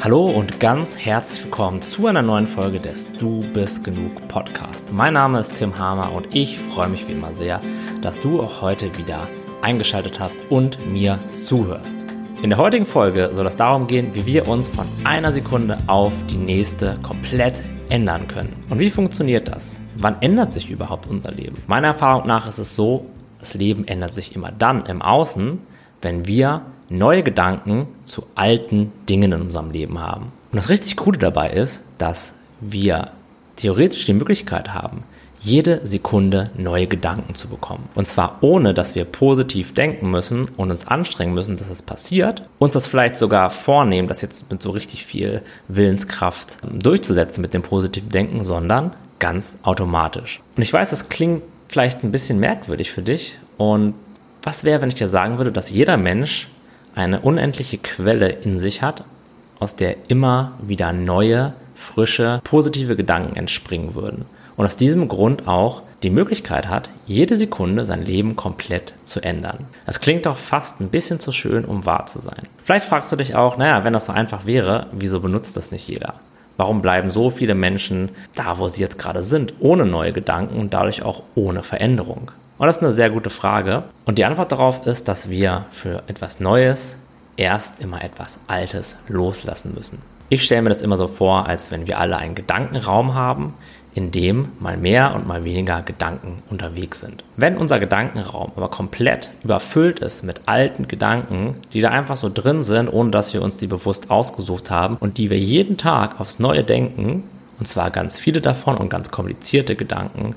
Hallo und ganz herzlich willkommen zu einer neuen Folge des Du bist genug Podcast. Mein Name ist Tim Hamer und ich freue mich wie immer sehr, dass du auch heute wieder eingeschaltet hast und mir zuhörst. In der heutigen Folge soll es darum gehen, wie wir uns von einer Sekunde auf die nächste komplett ändern können. Und wie funktioniert das? Wann ändert sich überhaupt unser Leben? Meiner Erfahrung nach ist es so, das Leben ändert sich immer dann im Außen, wenn wir neue Gedanken zu alten Dingen in unserem Leben haben. Und das richtig Coole dabei ist, dass wir theoretisch die Möglichkeit haben, jede Sekunde neue Gedanken zu bekommen. Und zwar ohne, dass wir positiv denken müssen und uns anstrengen müssen, dass es passiert. Uns das vielleicht sogar vornehmen, das jetzt mit so richtig viel Willenskraft durchzusetzen mit dem positiven Denken, sondern ganz automatisch. Und ich weiß, das klingt vielleicht ein bisschen merkwürdig für dich. Und was wäre, wenn ich dir sagen würde, dass jeder Mensch eine unendliche Quelle in sich hat, aus der immer wieder neue, frische, positive Gedanken entspringen würden. Und aus diesem Grund auch die Möglichkeit hat, jede Sekunde sein Leben komplett zu ändern. Das klingt doch fast ein bisschen zu schön, um wahr zu sein. Vielleicht fragst du dich auch, naja, wenn das so einfach wäre, wieso benutzt das nicht jeder? Warum bleiben so viele Menschen da, wo sie jetzt gerade sind, ohne neue Gedanken und dadurch auch ohne Veränderung? Und das ist eine sehr gute Frage. Und die Antwort darauf ist, dass wir für etwas Neues erst immer etwas Altes loslassen müssen. Ich stelle mir das immer so vor, als wenn wir alle einen Gedankenraum haben, in dem mal mehr und mal weniger Gedanken unterwegs sind. Wenn unser Gedankenraum aber komplett überfüllt ist mit alten Gedanken, die da einfach so drin sind, ohne dass wir uns die bewusst ausgesucht haben und die wir jeden Tag aufs Neue denken, und zwar ganz viele davon und ganz komplizierte Gedanken,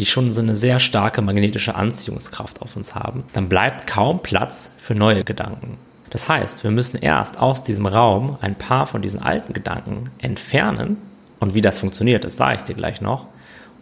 die schon so eine sehr starke magnetische Anziehungskraft auf uns haben, dann bleibt kaum Platz für neue Gedanken. Das heißt, wir müssen erst aus diesem Raum ein paar von diesen alten Gedanken entfernen. Und wie das funktioniert, das sage ich dir gleich noch,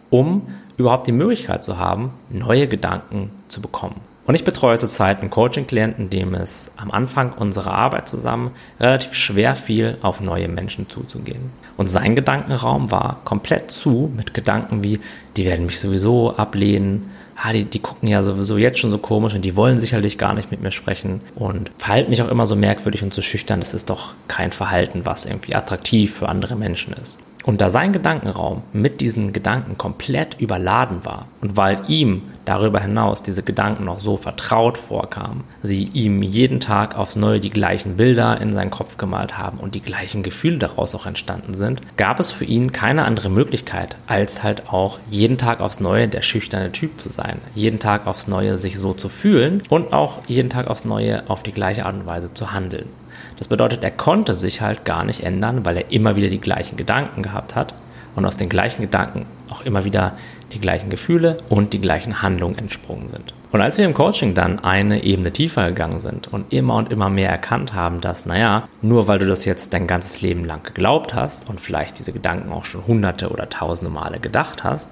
um überhaupt die Möglichkeit zu haben, neue Gedanken zu bekommen. Und ich betreue zurzeit einen Coaching-Klienten, dem es am Anfang unserer Arbeit zusammen relativ schwer fiel, auf neue Menschen zuzugehen. Und sein Gedankenraum war komplett zu mit Gedanken wie, die werden mich sowieso ablehnen, ah, die, die gucken ja sowieso jetzt schon so komisch und die wollen sicherlich gar nicht mit mir sprechen und verhalten mich auch immer so merkwürdig und so schüchtern. Das ist doch kein Verhalten, was irgendwie attraktiv für andere Menschen ist. Und da sein Gedankenraum mit diesen Gedanken komplett überladen war und weil ihm darüber hinaus diese Gedanken noch so vertraut vorkamen, sie ihm jeden Tag aufs Neue die gleichen Bilder in seinen Kopf gemalt haben und die gleichen Gefühle daraus auch entstanden sind, gab es für ihn keine andere Möglichkeit, als halt auch jeden Tag aufs Neue der schüchterne Typ zu sein, jeden Tag aufs Neue sich so zu fühlen und auch jeden Tag aufs Neue auf die gleiche Art und Weise zu handeln. Das bedeutet, er konnte sich halt gar nicht ändern, weil er immer wieder die gleichen Gedanken gehabt hat und aus den gleichen Gedanken auch immer wieder die gleichen Gefühle und die gleichen Handlungen entsprungen sind. Und als wir im Coaching dann eine Ebene tiefer gegangen sind und immer und immer mehr erkannt haben, dass, naja, nur weil du das jetzt dein ganzes Leben lang geglaubt hast und vielleicht diese Gedanken auch schon hunderte oder tausende Male gedacht hast,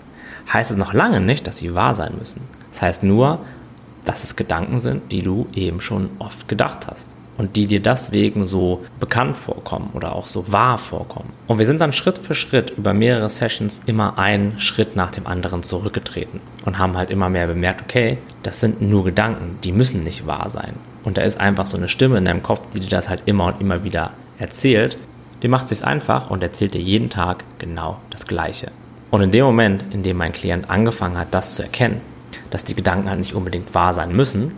heißt es noch lange nicht, dass sie wahr sein müssen. Das heißt nur, dass es Gedanken sind, die du eben schon oft gedacht hast und die dir deswegen so bekannt vorkommen oder auch so wahr vorkommen. Und wir sind dann Schritt für Schritt über mehrere Sessions immer einen Schritt nach dem anderen zurückgetreten und haben halt immer mehr bemerkt, okay, das sind nur Gedanken, die müssen nicht wahr sein. Und da ist einfach so eine Stimme in deinem Kopf, die dir das halt immer und immer wieder erzählt. Die macht sich's einfach und erzählt dir jeden Tag genau das Gleiche. Und in dem Moment, in dem mein Klient angefangen hat, das zu erkennen, dass die Gedanken halt nicht unbedingt wahr sein müssen,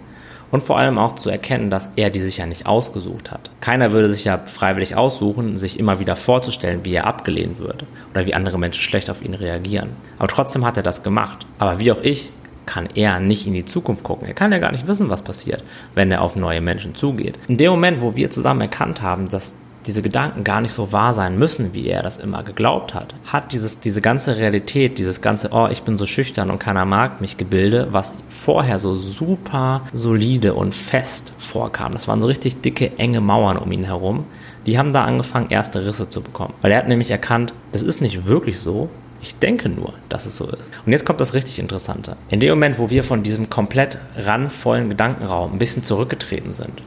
und vor allem auch zu erkennen, dass er die sich ja nicht ausgesucht hat. Keiner würde sich ja freiwillig aussuchen, sich immer wieder vorzustellen, wie er abgelehnt würde oder wie andere Menschen schlecht auf ihn reagieren. Aber trotzdem hat er das gemacht. Aber wie auch ich kann er nicht in die Zukunft gucken. Er kann ja gar nicht wissen, was passiert, wenn er auf neue Menschen zugeht. In dem Moment, wo wir zusammen erkannt haben, dass diese Gedanken gar nicht so wahr sein müssen, wie er das immer geglaubt hat, hat dieses, diese ganze Realität, dieses ganze, oh, ich bin so schüchtern und keiner mag mich Gebilde, was vorher so super solide und fest vorkam. Das waren so richtig dicke, enge Mauern um ihn herum. Die haben da angefangen, erste Risse zu bekommen. Weil er hat nämlich erkannt, das ist nicht wirklich so, ich denke nur, dass es so ist. Und jetzt kommt das richtig Interessante. In dem Moment, wo wir von diesem komplett randvollen Gedankenraum ein bisschen zurückgetreten sind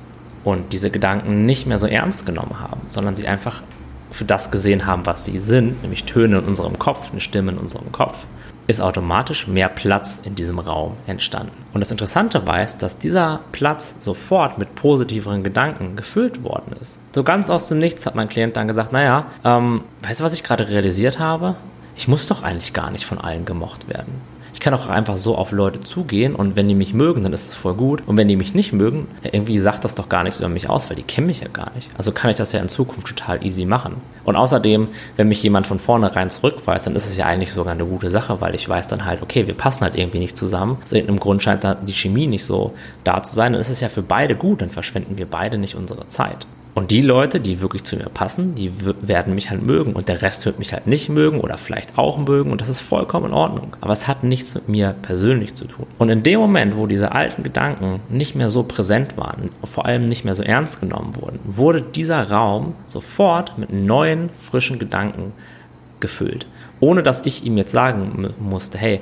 und diese Gedanken nicht mehr so ernst genommen haben, sondern sie einfach für das gesehen haben, was sie sind, nämlich Töne in unserem Kopf, eine Stimme in unserem Kopf, ist automatisch mehr Platz in diesem Raum entstanden. Und das Interessante war es, dass dieser Platz sofort mit positiveren Gedanken gefüllt worden ist. So ganz aus dem Nichts hat mein Klient dann gesagt, naja, ähm, weißt du, was ich gerade realisiert habe? Ich muss doch eigentlich gar nicht von allen gemocht werden kann auch einfach so auf Leute zugehen und wenn die mich mögen, dann ist es voll gut. Und wenn die mich nicht mögen, ja, irgendwie sagt das doch gar nichts über mich aus, weil die kennen mich ja gar nicht. Also kann ich das ja in Zukunft total easy machen. Und außerdem, wenn mich jemand von vornherein zurückweist, dann ist es ja eigentlich sogar eine gute Sache, weil ich weiß dann halt, okay, wir passen halt irgendwie nicht zusammen. Aus irgendeinem Grund scheint da die Chemie nicht so da zu sein. Dann ist es ja für beide gut, dann verschwenden wir beide nicht unsere Zeit. Und die Leute, die wirklich zu mir passen, die werden mich halt mögen und der Rest wird mich halt nicht mögen oder vielleicht auch mögen und das ist vollkommen in Ordnung. Aber es hat nichts mit mir persönlich zu tun. Und in dem Moment, wo diese alten Gedanken nicht mehr so präsent waren, vor allem nicht mehr so ernst genommen wurden, wurde dieser Raum sofort mit neuen, frischen Gedanken gefüllt. Ohne dass ich ihm jetzt sagen musste, hey,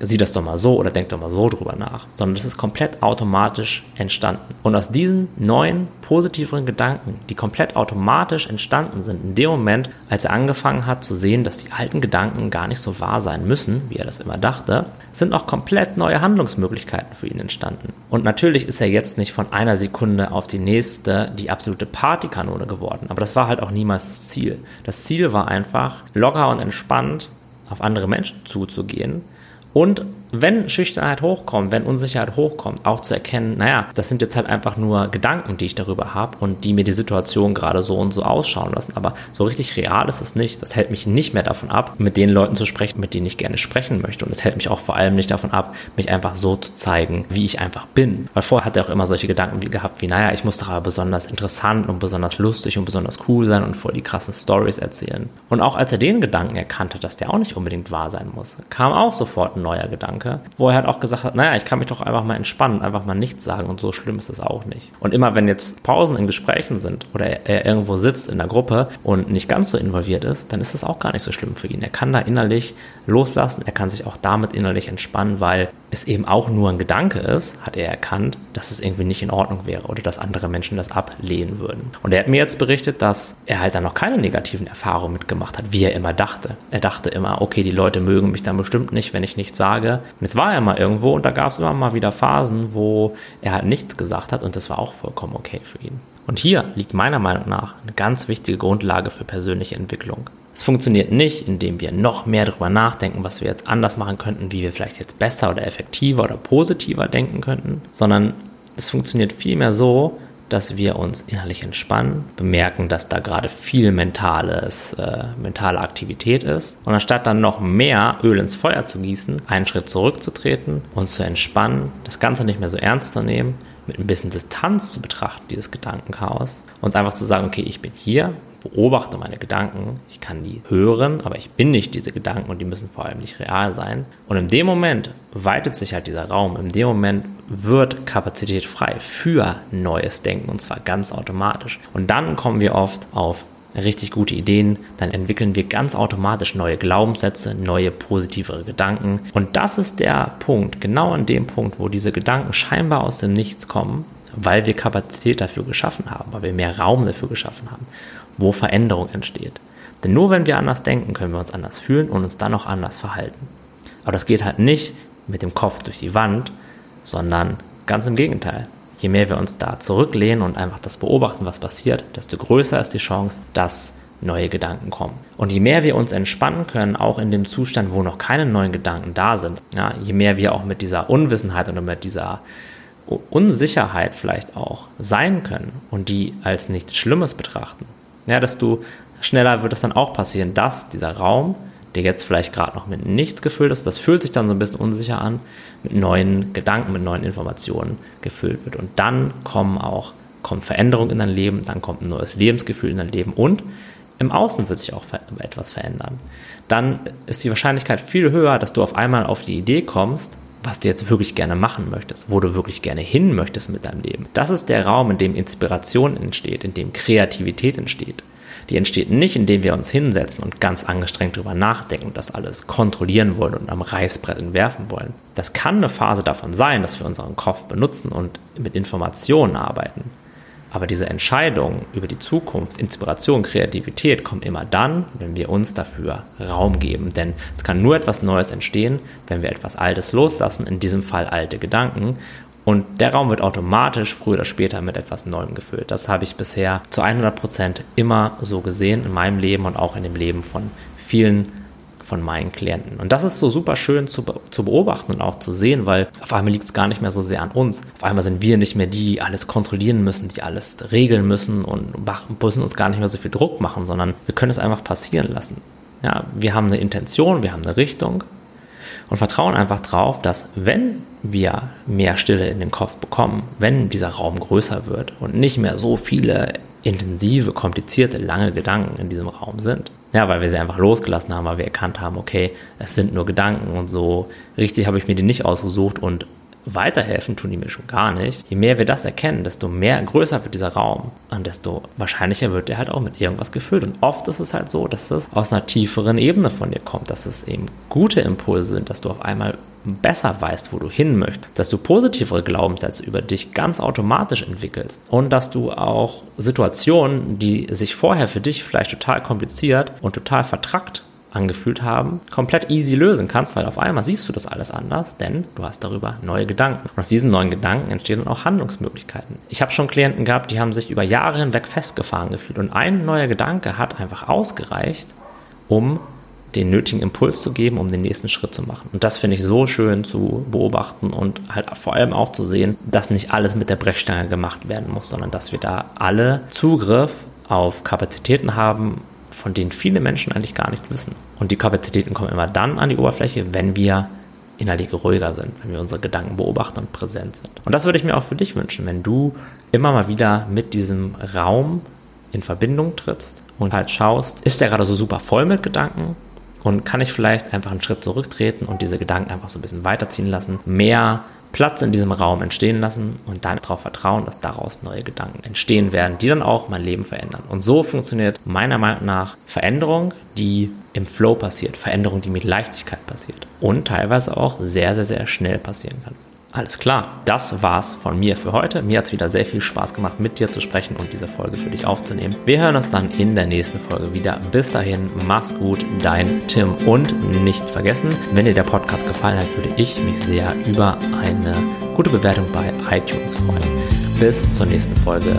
sieh das doch mal so oder denk doch mal so drüber nach, sondern das ist komplett automatisch entstanden. Und aus diesen neuen, positiveren Gedanken, die komplett automatisch entstanden sind, in dem Moment, als er angefangen hat zu sehen, dass die alten Gedanken gar nicht so wahr sein müssen, wie er das immer dachte, sind auch komplett neue Handlungsmöglichkeiten für ihn entstanden. Und natürlich ist er jetzt nicht von einer Sekunde auf die nächste die absolute Partykanone geworden, aber das war halt auch niemals das Ziel. Das Ziel war einfach, locker und entspannt auf andere Menschen zuzugehen, und wenn Schüchternheit hochkommt, wenn Unsicherheit hochkommt, auch zu erkennen, naja, das sind jetzt halt einfach nur Gedanken, die ich darüber habe und die mir die Situation gerade so und so ausschauen lassen. Aber so richtig real ist es nicht. Das hält mich nicht mehr davon ab, mit den Leuten zu sprechen, mit denen ich gerne sprechen möchte. Und es hält mich auch vor allem nicht davon ab, mich einfach so zu zeigen, wie ich einfach bin. Weil vorher hat er auch immer solche Gedanken wie gehabt, wie, naja, ich muss doch aber besonders interessant und besonders lustig und besonders cool sein und voll die krassen Stories erzählen. Und auch als er den Gedanken erkannt hat, dass der auch nicht unbedingt wahr sein muss, kam auch sofort ein neuer Gedanke Gedanke, wo er halt auch gesagt hat, naja, ich kann mich doch einfach mal entspannen, einfach mal nichts sagen und so schlimm ist es auch nicht. Und immer wenn jetzt Pausen in Gesprächen sind oder er irgendwo sitzt in der Gruppe und nicht ganz so involviert ist, dann ist es auch gar nicht so schlimm für ihn. Er kann da innerlich loslassen, er kann sich auch damit innerlich entspannen, weil es eben auch nur ein Gedanke ist, hat er erkannt, dass es irgendwie nicht in Ordnung wäre oder dass andere Menschen das ablehnen würden. Und er hat mir jetzt berichtet, dass er halt dann noch keine negativen Erfahrungen mitgemacht hat, wie er immer dachte. Er dachte immer, okay, die Leute mögen mich dann bestimmt nicht, wenn ich nichts sage. Und jetzt war er mal irgendwo und da gab es immer mal wieder Phasen, wo er halt nichts gesagt hat und das war auch vollkommen okay für ihn. Und hier liegt meiner Meinung nach eine ganz wichtige Grundlage für persönliche Entwicklung. Es funktioniert nicht, indem wir noch mehr darüber nachdenken, was wir jetzt anders machen könnten, wie wir vielleicht jetzt besser oder effektiver oder positiver denken könnten, sondern es funktioniert vielmehr so, dass wir uns innerlich entspannen, bemerken, dass da gerade viel mentales, äh, mentale Aktivität ist. Und anstatt dann noch mehr Öl ins Feuer zu gießen, einen Schritt zurückzutreten und zu entspannen, das Ganze nicht mehr so ernst zu nehmen, mit ein bisschen Distanz zu betrachten, dieses Gedankenchaos, und einfach zu sagen, okay, ich bin hier, beobachte meine Gedanken, ich kann die hören, aber ich bin nicht diese Gedanken und die müssen vor allem nicht real sein. Und in dem Moment weitet sich halt dieser Raum, in dem Moment wird Kapazität frei für neues Denken und zwar ganz automatisch. Und dann kommen wir oft auf richtig gute Ideen, dann entwickeln wir ganz automatisch neue Glaubenssätze, neue positivere Gedanken. Und das ist der Punkt, genau an dem Punkt, wo diese Gedanken scheinbar aus dem Nichts kommen, weil wir Kapazität dafür geschaffen haben, weil wir mehr Raum dafür geschaffen haben wo Veränderung entsteht. Denn nur wenn wir anders denken, können wir uns anders fühlen und uns dann auch anders verhalten. Aber das geht halt nicht mit dem Kopf durch die Wand, sondern ganz im Gegenteil. Je mehr wir uns da zurücklehnen und einfach das beobachten, was passiert, desto größer ist die Chance, dass neue Gedanken kommen. Und je mehr wir uns entspannen können, auch in dem Zustand, wo noch keine neuen Gedanken da sind, ja, je mehr wir auch mit dieser Unwissenheit oder mit dieser Unsicherheit vielleicht auch sein können und die als nichts Schlimmes betrachten, ja, desto schneller wird es dann auch passieren, dass dieser Raum, der jetzt vielleicht gerade noch mit nichts gefüllt ist, das fühlt sich dann so ein bisschen unsicher an, mit neuen Gedanken, mit neuen Informationen gefüllt wird. Und dann kommen auch kommt Veränderung in dein Leben, dann kommt ein neues Lebensgefühl in dein Leben und im Außen wird sich auch etwas verändern. Dann ist die Wahrscheinlichkeit viel höher, dass du auf einmal auf die Idee kommst, was du jetzt wirklich gerne machen möchtest, wo du wirklich gerne hin möchtest mit deinem Leben. Das ist der Raum, in dem Inspiration entsteht, in dem Kreativität entsteht. Die entsteht nicht, indem wir uns hinsetzen und ganz angestrengt darüber nachdenken und das alles kontrollieren wollen und am Reißbrett entwerfen wollen. Das kann eine Phase davon sein, dass wir unseren Kopf benutzen und mit Informationen arbeiten. Aber diese Entscheidungen über die Zukunft, Inspiration, Kreativität kommen immer dann, wenn wir uns dafür Raum geben. Denn es kann nur etwas Neues entstehen, wenn wir etwas Altes loslassen, in diesem Fall alte Gedanken. Und der Raum wird automatisch früher oder später mit etwas Neuem gefüllt. Das habe ich bisher zu 100 Prozent immer so gesehen in meinem Leben und auch in dem Leben von vielen von meinen Klienten. Und das ist so super schön zu, zu beobachten und auch zu sehen, weil auf einmal liegt es gar nicht mehr so sehr an uns. Auf einmal sind wir nicht mehr die, die alles kontrollieren müssen, die alles regeln müssen und müssen uns gar nicht mehr so viel Druck machen, sondern wir können es einfach passieren lassen. Ja, wir haben eine Intention, wir haben eine Richtung und vertrauen einfach drauf, dass wenn wir mehr Stille in den Kopf bekommen, wenn dieser Raum größer wird und nicht mehr so viele intensive, komplizierte, lange Gedanken in diesem Raum sind, ja, weil wir sie einfach losgelassen haben, weil wir erkannt haben, okay, es sind nur Gedanken und so. Richtig habe ich mir die nicht ausgesucht und weiterhelfen tun die mir schon gar nicht. Je mehr wir das erkennen, desto mehr größer wird dieser Raum und desto wahrscheinlicher wird der halt auch mit irgendwas gefüllt. Und oft ist es halt so, dass das aus einer tieferen Ebene von dir kommt, dass es eben gute Impulse sind, dass du auf einmal besser weißt, wo du hin möchtest, dass du positivere Glaubenssätze über dich ganz automatisch entwickelst und dass du auch Situationen, die sich vorher für dich vielleicht total kompliziert und total vertrackt angefühlt haben, komplett easy lösen kannst, weil auf einmal siehst du das alles anders, denn du hast darüber neue Gedanken. Und aus diesen neuen Gedanken entstehen dann auch Handlungsmöglichkeiten. Ich habe schon Klienten gehabt, die haben sich über Jahre hinweg festgefahren gefühlt und ein neuer Gedanke hat einfach ausgereicht, um den nötigen Impuls zu geben, um den nächsten Schritt zu machen. Und das finde ich so schön zu beobachten und halt vor allem auch zu sehen, dass nicht alles mit der Brechstange gemacht werden muss, sondern dass wir da alle Zugriff auf Kapazitäten haben, von denen viele Menschen eigentlich gar nichts wissen. Und die Kapazitäten kommen immer dann an die Oberfläche, wenn wir innerlich ruhiger sind, wenn wir unsere Gedanken beobachten und präsent sind. Und das würde ich mir auch für dich wünschen, wenn du immer mal wieder mit diesem Raum in Verbindung trittst und halt schaust, ist der gerade so super voll mit Gedanken und kann ich vielleicht einfach einen Schritt zurücktreten und diese Gedanken einfach so ein bisschen weiterziehen lassen, mehr Platz in diesem Raum entstehen lassen und dann darauf vertrauen, dass daraus neue Gedanken entstehen werden, die dann auch mein Leben verändern. Und so funktioniert meiner Meinung nach Veränderung, die im Flow passiert, Veränderung, die mit Leichtigkeit passiert und teilweise auch sehr, sehr, sehr schnell passieren kann. Alles klar, das war's von mir für heute. Mir hat's wieder sehr viel Spaß gemacht, mit dir zu sprechen und diese Folge für dich aufzunehmen. Wir hören uns dann in der nächsten Folge wieder. Bis dahin, mach's gut, dein Tim. Und nicht vergessen, wenn dir der Podcast gefallen hat, würde ich mich sehr über eine gute Bewertung bei iTunes freuen. Bis zur nächsten Folge.